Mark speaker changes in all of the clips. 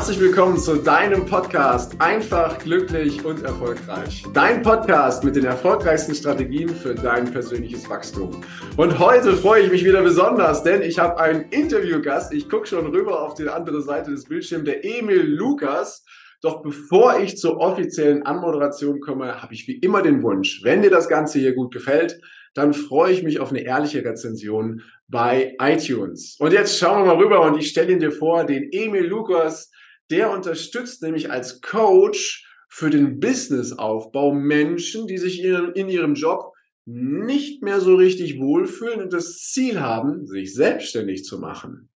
Speaker 1: Herzlich willkommen zu deinem Podcast Einfach, glücklich und erfolgreich. Dein Podcast mit den erfolgreichsten Strategien für dein persönliches Wachstum. Und heute freue ich mich wieder besonders, denn ich habe einen Interviewgast. Ich gucke schon rüber auf die andere Seite des Bildschirms, der Emil Lukas. Doch bevor ich zur offiziellen Anmoderation komme, habe ich wie immer den Wunsch, wenn dir das Ganze hier gut gefällt, dann freue ich mich auf eine ehrliche Rezension bei iTunes. Und jetzt schauen wir mal rüber und ich stelle ihn dir vor, den Emil Lukas, der unterstützt nämlich als Coach für den Businessaufbau Menschen, die sich in ihrem Job nicht mehr so richtig wohlfühlen und das Ziel haben, sich selbstständig zu machen.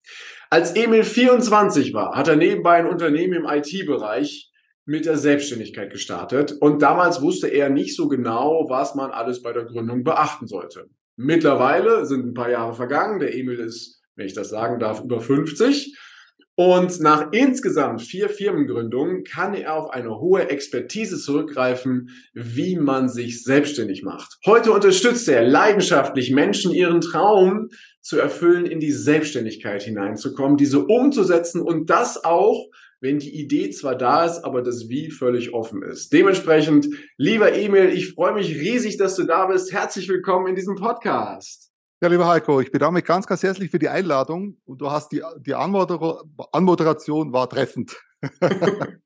Speaker 1: Als Emil 24 war, hat er nebenbei ein Unternehmen im IT-Bereich mit der Selbstständigkeit gestartet und damals wusste er nicht so genau, was man alles bei der Gründung beachten sollte. Mittlerweile sind ein paar Jahre vergangen, der Emil ist, wenn ich das sagen darf, über 50 und nach insgesamt vier Firmengründungen kann er auf eine hohe Expertise zurückgreifen, wie man sich selbstständig macht. Heute unterstützt er leidenschaftlich Menschen, ihren Traum zu erfüllen, in die Selbstständigkeit hineinzukommen, diese umzusetzen und das auch wenn die Idee zwar da ist, aber das Wie völlig offen ist. Dementsprechend, lieber Emil, ich freue mich riesig, dass du da bist. Herzlich willkommen in diesem Podcast.
Speaker 2: Ja, lieber Heiko, ich bedanke mich ganz, ganz herzlich für die Einladung und du hast die, die Anmoder Anmoderation war treffend.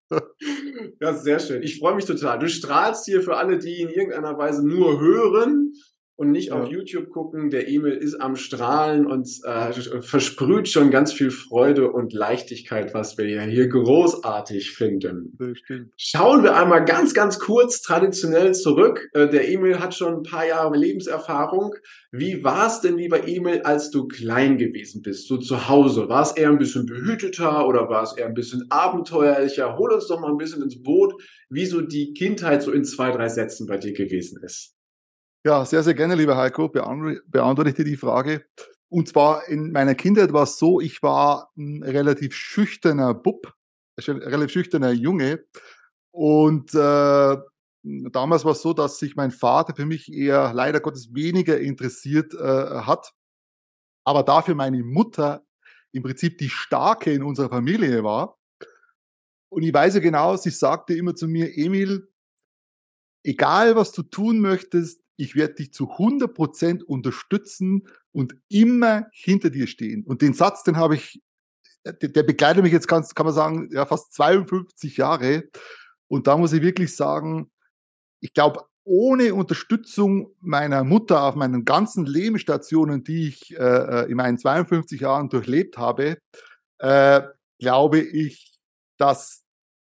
Speaker 1: ja, sehr schön. Ich freue mich total. Du strahlst hier für alle, die in irgendeiner Weise nur hören und nicht ja. auf YouTube gucken. Der Emil ist am Strahlen und äh, versprüht schon ganz viel Freude und Leichtigkeit, was wir ja hier großartig finden. Bestimmt. Schauen wir einmal ganz, ganz kurz traditionell zurück. Äh, der Emil hat schon ein paar Jahre Lebenserfahrung. Wie war es denn, lieber Emil, als du klein gewesen bist, so zu Hause? War es eher ein bisschen behüteter oder war es eher ein bisschen abenteuerlicher? Hol uns doch mal ein bisschen ins Boot, wie so die Kindheit so in zwei, drei Sätzen bei dir gewesen ist.
Speaker 2: Ja, sehr, sehr gerne, lieber Heiko, beantworte ich dir die Frage. Und zwar in meiner Kindheit war es so, ich war ein relativ schüchterner Bub, ein relativ schüchterner Junge. Und äh, damals war es so, dass sich mein Vater für mich eher leider Gottes weniger interessiert äh, hat. Aber dafür meine Mutter im Prinzip die Starke in unserer Familie war. Und ich weiß ja genau, sie sagte immer zu mir, Emil, egal was du tun möchtest, ich werde dich zu 100 Prozent unterstützen und immer hinter dir stehen. Und den Satz, den habe ich, der, der begleitet mich jetzt ganz, kann man sagen, ja, fast 52 Jahre. Und da muss ich wirklich sagen, ich glaube, ohne Unterstützung meiner Mutter auf meinen ganzen Lebensstationen, die ich äh, äh in meinen 52 Jahren durchlebt habe, äh, glaube ich, dass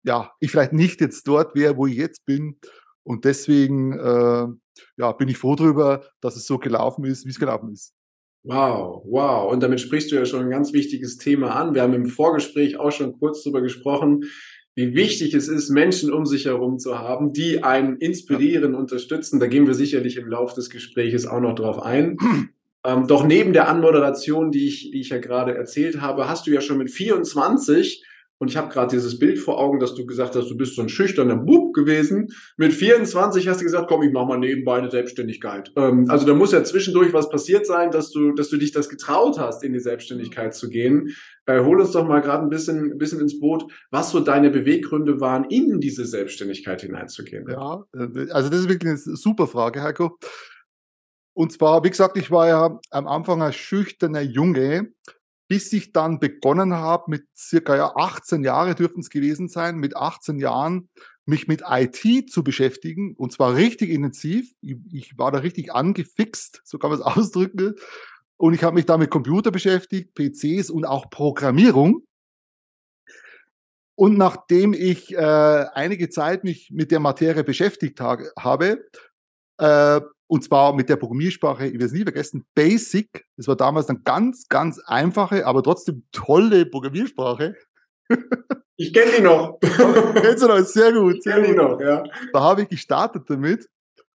Speaker 2: ja, ich vielleicht nicht jetzt dort wäre, wo ich jetzt bin. Und deswegen äh, ja, bin ich froh darüber, dass es so gelaufen ist, wie es gelaufen ist.
Speaker 1: Wow, wow. Und damit sprichst du ja schon ein ganz wichtiges Thema an. Wir haben im Vorgespräch auch schon kurz darüber gesprochen, wie wichtig es ist, Menschen um sich herum zu haben, die einen inspirieren, unterstützen. Da gehen wir sicherlich im Laufe des Gespräches auch noch drauf ein. Ähm, doch neben der Anmoderation, die ich, die ich ja gerade erzählt habe, hast du ja schon mit 24 und ich habe gerade dieses Bild vor Augen, dass du gesagt hast, du bist so ein schüchterner Bub gewesen. Mit 24 hast du gesagt, komm, ich mache mal nebenbei eine Selbstständigkeit. Ähm, also da muss ja zwischendurch was passiert sein, dass du, dass du dich das getraut hast, in die Selbstständigkeit zu gehen. Äh, hol uns doch mal gerade ein bisschen, ein bisschen ins Boot, was so deine Beweggründe waren, in diese Selbstständigkeit hineinzugehen.
Speaker 2: Ja, äh, also das ist wirklich eine super Frage, Heiko. Und zwar, wie gesagt, ich war ja am Anfang ein schüchterner Junge bis ich dann begonnen habe, mit circa ja, 18 Jahre dürften es gewesen sein, mit 18 Jahren mich mit IT zu beschäftigen und zwar richtig intensiv. Ich, ich war da richtig angefixt, so kann man es ausdrücken. Und ich habe mich da mit Computer beschäftigt, PCs und auch Programmierung. Und nachdem ich äh, einige Zeit mich mit der Materie beschäftigt ha habe, äh, und zwar mit der Programmiersprache, ich werde es nie vergessen, Basic. Das war damals eine ganz, ganz einfache, aber trotzdem tolle Programmiersprache.
Speaker 1: Ich kenne die noch.
Speaker 2: Kennst du noch? Sehr gut. Ich kenne die noch, ja. Da habe ich gestartet damit.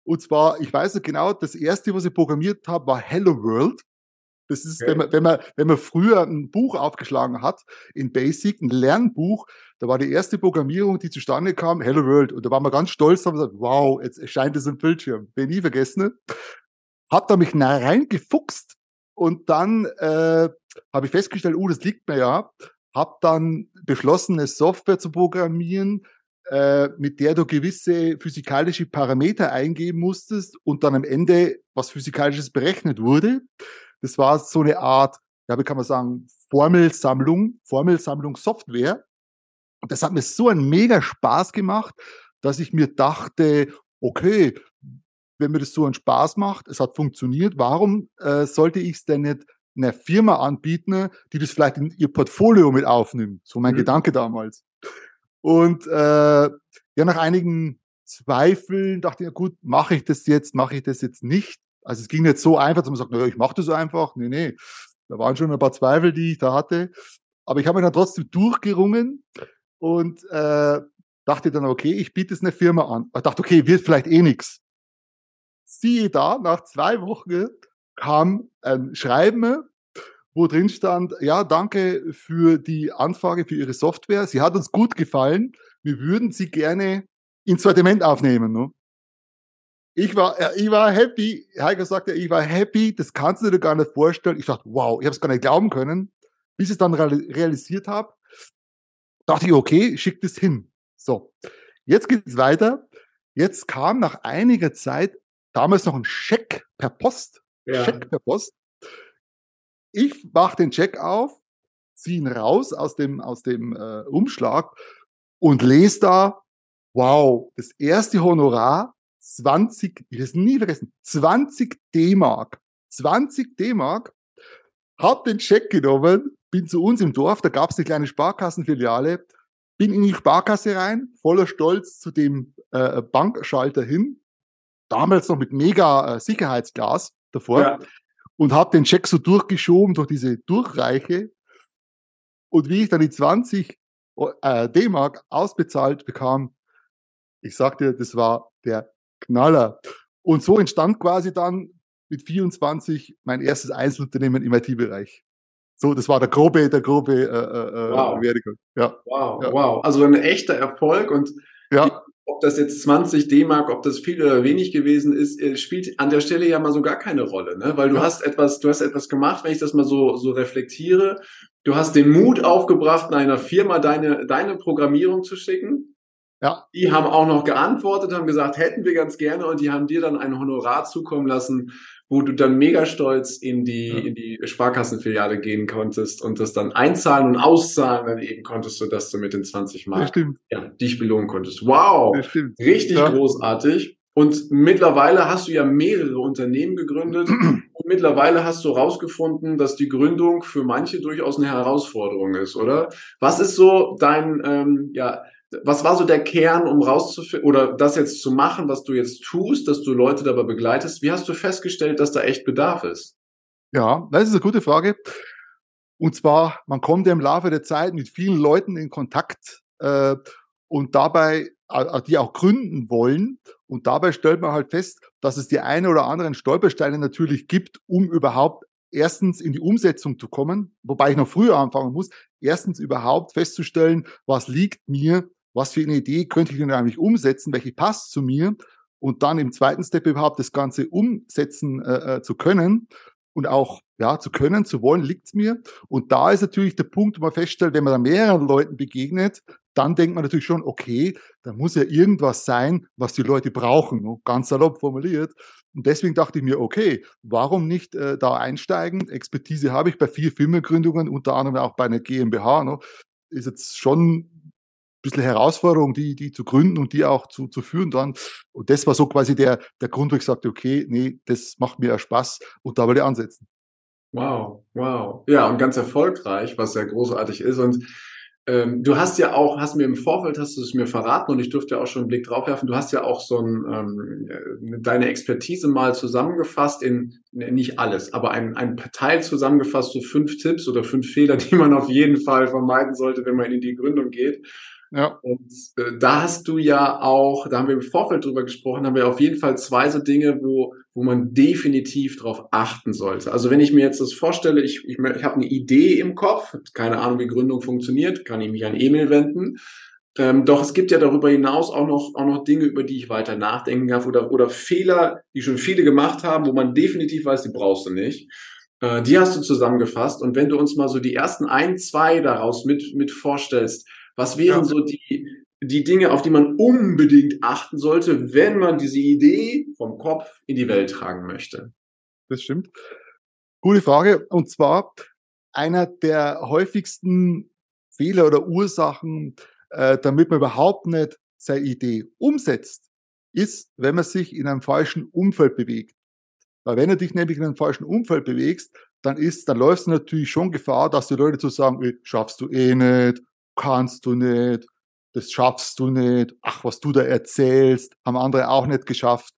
Speaker 2: Und zwar, ich weiß noch genau, das erste, was ich programmiert habe, war Hello World. Das ist, okay. wenn, man, wenn, man, wenn man früher ein Buch aufgeschlagen hat, in Basic, ein Lernbuch, da war die erste Programmierung, die zustande kam, Hello World. Und da waren wir ganz stolz, haben gesagt, wow, jetzt erscheint es im Bildschirm. Bin nie vergessen. Hab da mich reingefuchst und dann äh, habe ich festgestellt, oh, das liegt mir ja. habe dann beschlossen, eine Software zu programmieren, äh, mit der du gewisse physikalische Parameter eingeben musstest und dann am Ende was Physikalisches berechnet wurde. Das war so eine Art, ja, wie kann man sagen, Formelsammlung, Formelsammlung Software. Und das hat mir so einen mega Spaß gemacht, dass ich mir dachte, okay, wenn mir das so einen Spaß macht, es hat funktioniert, warum äh, sollte ich es denn nicht einer Firma anbieten, die das vielleicht in ihr Portfolio mit aufnimmt? So mein mhm. Gedanke damals. Und äh, ja, nach einigen Zweifeln dachte ich, ja gut, mache ich das jetzt, mache ich das jetzt nicht? Also es ging nicht so einfach, dass man sagt, naja, ich mache das einfach. Nee, nee. Da waren schon ein paar Zweifel, die ich da hatte. Aber ich habe mich dann trotzdem durchgerungen und äh, dachte dann, okay, ich biete es eine Firma an. Ich dachte, okay, wird vielleicht eh nix. Siehe da, nach zwei Wochen kam ein Schreiben, wo drin stand, ja, danke für die Anfrage für Ihre Software. Sie hat uns gut gefallen. Wir würden Sie gerne ins Sortiment aufnehmen. Ne? Ich war, äh, ich war happy. Heiko sagte, ich war happy. Das kannst du dir gar nicht vorstellen. Ich dachte, wow, ich habe es gar nicht glauben können. Bis ich es dann realisiert habe, dachte ich, okay, schick das hin. So, jetzt geht es weiter. Jetzt kam nach einiger Zeit damals noch ein Scheck per Post. Ja. Scheck per Post. Ich mache den Check auf, ziehe ihn raus aus dem, aus dem äh, Umschlag und lese da, wow, das erste Honorar, 20, ich habe nie vergessen, 20 D-Mark. 20 D-Mark. Hab den Check genommen, bin zu uns im Dorf, da gab es eine kleine Sparkassenfiliale, bin in die Sparkasse rein, voller Stolz zu dem äh, Bankschalter hin, damals noch mit mega äh, Sicherheitsglas davor. Ja und habe den Check so durchgeschoben durch diese Durchreiche. Und wie ich dann die 20 äh, D-Mark ausbezahlt bekam, ich sagte, das war der Knaller. Und so entstand quasi dann mit 24 mein erstes Einzelunternehmen im IT-Bereich. So, das war der grobe, der grobe äh, äh, äh wow. Werdegang.
Speaker 1: Ja. Wow, ja. wow. Also ein echter Erfolg und ja ob das jetzt 20 D-Mark, ob das viel oder wenig gewesen ist, äh, spielt an der Stelle ja mal so gar keine Rolle, ne? Weil du ja. hast etwas, du hast etwas gemacht, wenn ich das mal so, so reflektiere. Du hast den Mut aufgebracht, einer Firma deine, deine Programmierung zu schicken. Ja. Die haben auch noch geantwortet, haben gesagt, hätten wir ganz gerne und die haben dir dann ein Honorar zukommen lassen, wo du dann mega stolz in die, ja. in die Sparkassenfiliale gehen konntest und das dann einzahlen und auszahlen dann eben konntest, so dass du mit den 20 Mark ja, dich belohnen konntest. Wow! Richtig ja. großartig. Und mittlerweile hast du ja mehrere Unternehmen gegründet und mittlerweile hast du rausgefunden, dass die Gründung für manche durchaus eine Herausforderung ist, oder? Was ist so dein, ähm, ja, was war so der Kern, um rauszufinden oder das jetzt zu machen, was du jetzt tust, dass du Leute dabei begleitest? Wie hast du festgestellt, dass da echt Bedarf ist?
Speaker 2: Ja, das ist eine gute Frage. Und zwar, man kommt ja im Laufe der Zeit mit vielen Leuten in Kontakt äh, und dabei, die auch gründen wollen. Und dabei stellt man halt fest, dass es die eine oder anderen Stolpersteine natürlich gibt, um überhaupt erstens in die Umsetzung zu kommen, wobei ich noch früher anfangen muss, erstens überhaupt festzustellen, was liegt mir was für eine Idee könnte ich denn eigentlich umsetzen, welche passt zu mir und dann im zweiten Step überhaupt das Ganze umsetzen äh, äh zu können und auch ja zu können, zu wollen, liegt's mir. Und da ist natürlich der Punkt, wo man feststellt, wenn man da mehreren Leuten begegnet, dann denkt man natürlich schon, okay, da muss ja irgendwas sein, was die Leute brauchen, ne? ganz salopp formuliert. Und deswegen dachte ich mir, okay, warum nicht äh, da einsteigen? Expertise habe ich bei vier Firmengründungen, unter anderem auch bei einer GmbH. Ne? Ist jetzt schon bisschen Herausforderung, die, die zu gründen und die auch zu, zu führen dann. Und das war so quasi der, der Grund, wo ich sagte, okay, nee, das macht mir ja Spaß und da will ich ansetzen.
Speaker 1: Wow, wow. Ja, und ganz erfolgreich, was sehr großartig ist. Und ähm, du hast ja auch, hast mir im Vorfeld, hast du es mir verraten und ich durfte ja auch schon einen Blick drauf werfen, du hast ja auch so ein, ähm, äh, deine Expertise mal zusammengefasst in, nicht alles, aber ein, ein Teil zusammengefasst, so fünf Tipps oder fünf Fehler, die man auf jeden Fall vermeiden sollte, wenn man in die Gründung geht. Ja. Und äh, da hast du ja auch, da haben wir im Vorfeld drüber gesprochen, haben wir auf jeden Fall zwei so Dinge, wo, wo man definitiv darauf achten sollte. Also wenn ich mir jetzt das vorstelle, ich, ich, ich habe eine Idee im Kopf, keine Ahnung, wie Gründung funktioniert, kann ich mich an Emil wenden. Ähm, doch es gibt ja darüber hinaus auch noch, auch noch Dinge, über die ich weiter nachdenken darf oder, oder Fehler, die schon viele gemacht haben, wo man definitiv weiß, die brauchst du nicht. Äh, die hast du zusammengefasst. Und wenn du uns mal so die ersten ein, zwei daraus mit, mit vorstellst, was wären ja. so die, die Dinge, auf die man unbedingt achten sollte, wenn man diese Idee vom Kopf in die Welt tragen möchte?
Speaker 2: Das stimmt. Gute Frage. Und zwar einer der häufigsten Fehler oder Ursachen, äh, damit man überhaupt nicht seine Idee umsetzt, ist, wenn man sich in einem falschen Umfeld bewegt. Weil wenn du dich nämlich in einem falschen Umfeld bewegst, dann ist, dann läufst du natürlich schon Gefahr, dass die Leute zu sagen, schaffst du eh nicht, kannst du nicht, das schaffst du nicht, ach, was du da erzählst, haben andere auch nicht geschafft.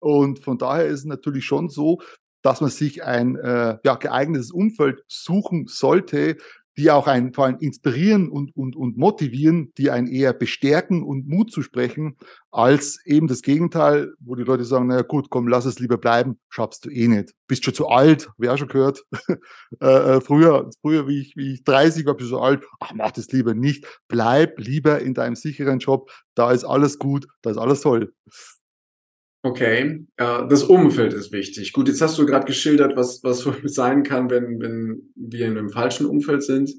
Speaker 2: Und von daher ist es natürlich schon so, dass man sich ein äh, ja, geeignetes Umfeld suchen sollte, die auch einen vor allem inspirieren und, und, und motivieren, die einen eher bestärken und Mut zu sprechen, als eben das Gegenteil, wo die Leute sagen, naja gut, komm, lass es lieber bleiben, schaffst du eh nicht. Bist schon zu alt, wer schon gehört. äh, äh, früher, früher wie ich, wie ich 30 war, bist du so alt, ach, mach das lieber nicht. Bleib lieber in deinem sicheren Job, da ist alles gut, da ist alles toll.
Speaker 1: Okay, äh, das Umfeld ist wichtig. Gut, jetzt hast du gerade geschildert, was, was sein kann, wenn, wenn wir in einem falschen Umfeld sind.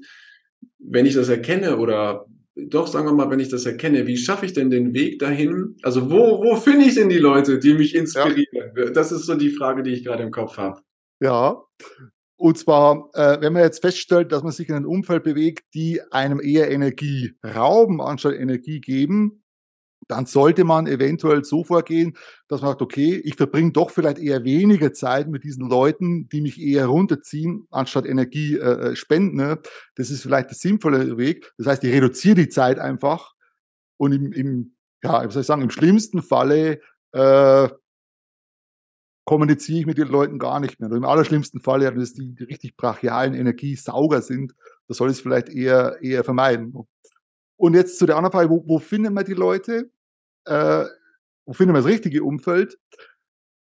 Speaker 1: Wenn ich das erkenne oder doch, sagen wir mal, wenn ich das erkenne, wie schaffe ich denn den Weg dahin? Also wo, wo finde ich denn die Leute, die mich inspirieren? Ja. Das ist so die Frage, die ich gerade im Kopf habe.
Speaker 2: Ja, und zwar, äh, wenn man jetzt feststellt, dass man sich in einem Umfeld bewegt, die einem eher Energie rauben, anstatt Energie geben, dann sollte man eventuell so vorgehen, dass man sagt, okay, ich verbringe doch vielleicht eher weniger Zeit mit diesen Leuten, die mich eher runterziehen, anstatt Energie äh, äh spenden. Ne? Das ist vielleicht der sinnvolle Weg. Das heißt, ich reduziere die Zeit einfach und im, im ja, wie soll ich sagen, im schlimmsten Falle äh, kommuniziere ich mit den Leuten gar nicht mehr. Und Im allerschlimmsten Falle, wenn es die, die richtig brachialen Energiesauger sind, da soll ich es vielleicht eher, eher vermeiden. Und jetzt zu der anderen Frage, wo, wo findet man die Leute? Äh, wo findet man das richtige Umfeld?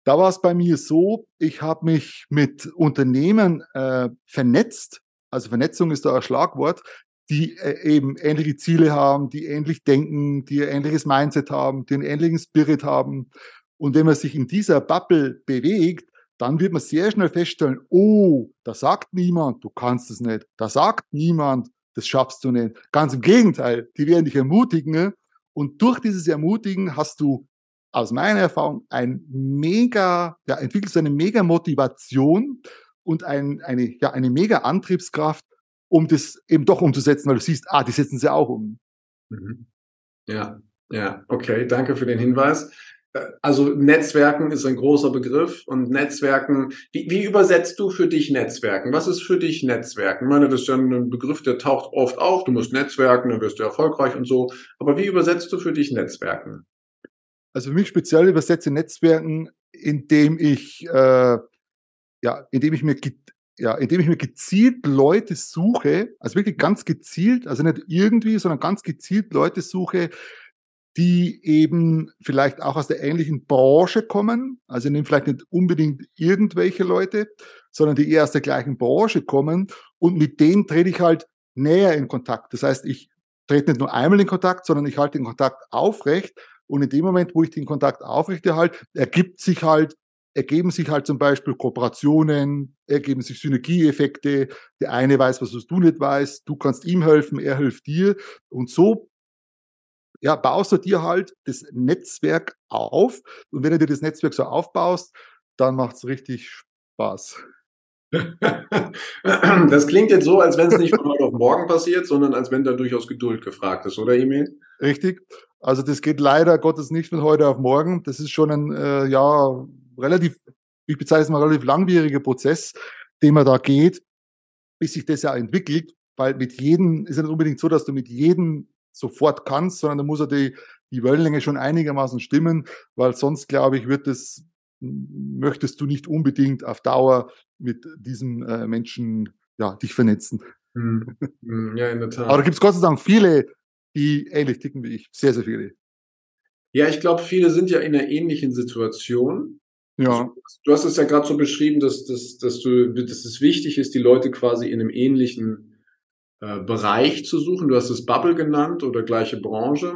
Speaker 2: Da war es bei mir so, ich habe mich mit Unternehmen äh, vernetzt. Also Vernetzung ist da ein Schlagwort, die äh, eben ähnliche Ziele haben, die ähnlich denken, die ein ähnliches Mindset haben, die einen ähnlichen Spirit haben. Und wenn man sich in dieser Bubble bewegt, dann wird man sehr schnell feststellen, oh, da sagt niemand, du kannst es nicht. Da sagt niemand, das schaffst du nicht. Ganz im Gegenteil, die werden dich ermutigen. Ne? Und durch dieses Ermutigen hast du aus meiner Erfahrung ein mega, ja, entwickelst du eine mega Motivation und ein, eine, ja, eine mega Antriebskraft, um das eben doch umzusetzen, weil du siehst, ah, die setzen sie auch um.
Speaker 1: Mhm. Ja, ja, okay, danke für den Hinweis also Netzwerken ist ein großer Begriff und Netzwerken, wie, wie übersetzt du für dich Netzwerken? Was ist für dich Netzwerken? Ich meine, das ist ja ein Begriff, der taucht oft auf, du musst Netzwerken, dann wirst du erfolgreich und so. Aber wie übersetzt du für dich Netzwerken?
Speaker 2: Also für mich speziell übersetze Netzwerken, indem ich, äh, ja, indem ich mir ja, indem ich mir gezielt Leute suche, also wirklich ganz gezielt, also nicht irgendwie, sondern ganz gezielt Leute suche, die eben vielleicht auch aus der ähnlichen Branche kommen. Also nehmen vielleicht nicht unbedingt irgendwelche Leute, sondern die eher aus der gleichen Branche kommen. Und mit denen trete ich halt näher in Kontakt. Das heißt, ich trete nicht nur einmal in Kontakt, sondern ich halte den Kontakt aufrecht. Und in dem Moment, wo ich den Kontakt aufrechterhalte, ergibt sich halt, ergeben sich halt zum Beispiel Kooperationen, ergeben sich Synergieeffekte. Der eine weiß, was du nicht weißt. Du kannst ihm helfen, er hilft dir. Und so ja, baust du dir halt das Netzwerk auf. Und wenn du dir das Netzwerk so aufbaust, dann macht es richtig Spaß.
Speaker 1: Das klingt jetzt so, als wenn es nicht von heute auf morgen passiert, sondern als wenn da durchaus Geduld gefragt ist, oder Emil?
Speaker 2: Richtig. Also das geht leider Gottes nicht von heute auf morgen. Das ist schon ein äh, ja relativ, ich bezeichne es mal relativ langwieriger Prozess, den man da geht, bis sich das ja entwickelt. Weil mit jedem ist ja nicht unbedingt so, dass du mit jedem sofort kannst, sondern da muss ja die, die Wellenlänge schon einigermaßen stimmen, weil sonst, glaube ich, wird es, möchtest du nicht unbedingt auf Dauer mit diesem äh, Menschen ja, dich vernetzen. Hm. hm. Ja, in der Tat. Aber da gibt es Gott sei Dank viele, die ähnlich ticken wie ich. Sehr, sehr viele.
Speaker 1: Ja, ich glaube, viele sind ja in einer ähnlichen Situation. Ja. Du hast es ja gerade so beschrieben, dass, dass, dass, du, dass es wichtig ist, die Leute quasi in einem ähnlichen äh, Bereich zu suchen. Du hast es Bubble genannt oder gleiche Branche.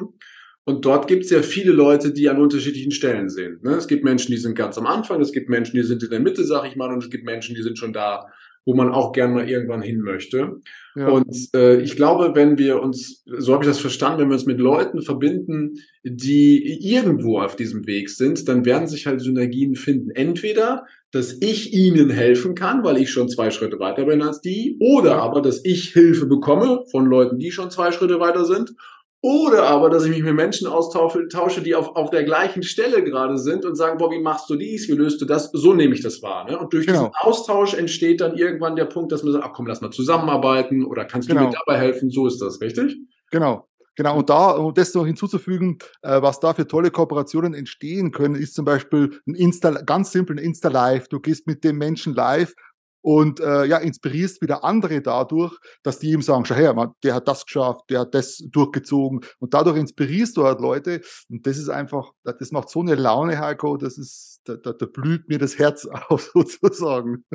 Speaker 1: Und dort gibt es ja viele Leute, die an unterschiedlichen Stellen sind. Ne? Es gibt Menschen, die sind ganz am Anfang, es gibt Menschen, die sind in der Mitte, sag ich mal, und es gibt Menschen, die sind schon da wo man auch gern mal irgendwann hin möchte. Ja. Und äh, ich glaube, wenn wir uns, so habe ich das verstanden, wenn wir uns mit Leuten verbinden, die irgendwo auf diesem Weg sind, dann werden sich halt Synergien finden. Entweder, dass ich ihnen helfen kann, weil ich schon zwei Schritte weiter bin als die, oder aber, dass ich Hilfe bekomme von Leuten, die schon zwei Schritte weiter sind, oder aber, dass ich mich mit Menschen austausche, die auf, auf der gleichen Stelle gerade sind und sagen, boah, wie machst du dies, wie löst du das? So nehme ich das wahr. Ne? Und durch genau. diesen Austausch entsteht dann irgendwann der Punkt, dass man sagt, ach komm, lass mal zusammenarbeiten oder kannst genau. du mir dabei helfen? So ist das, richtig?
Speaker 2: Genau. Genau, und da, um das noch hinzuzufügen, äh, was da für tolle Kooperationen entstehen können, ist zum Beispiel ein Insta, ganz simpel ein Insta-Live. Du gehst mit dem Menschen live und äh, ja, inspirierst wieder andere dadurch, dass die ihm sagen, schau her, man, der hat das geschafft, der hat das durchgezogen und dadurch inspirierst du halt Leute und das ist einfach, das macht so eine Laune, Heiko, das ist, da, da, da blüht mir das Herz auf sozusagen.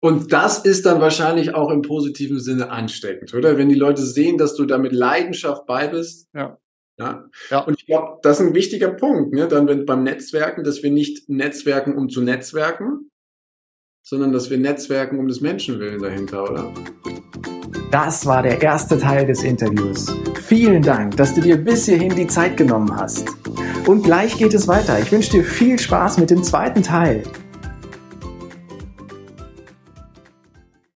Speaker 1: Und das ist dann wahrscheinlich auch im positiven Sinne ansteckend, oder? Wenn die Leute sehen, dass du da mit Leidenschaft bei bist. Ja. Ja. ja. Und ich glaube, das ist ein wichtiger Punkt, ne? dann wenn, beim Netzwerken, dass wir nicht netzwerken, um zu netzwerken, sondern dass wir netzwerken um des Menschenwillen dahinter, oder?
Speaker 3: Das war der erste Teil des Interviews. Vielen Dank, dass du dir bis hierhin die Zeit genommen hast. Und gleich geht es weiter. Ich wünsche dir viel Spaß mit dem zweiten Teil.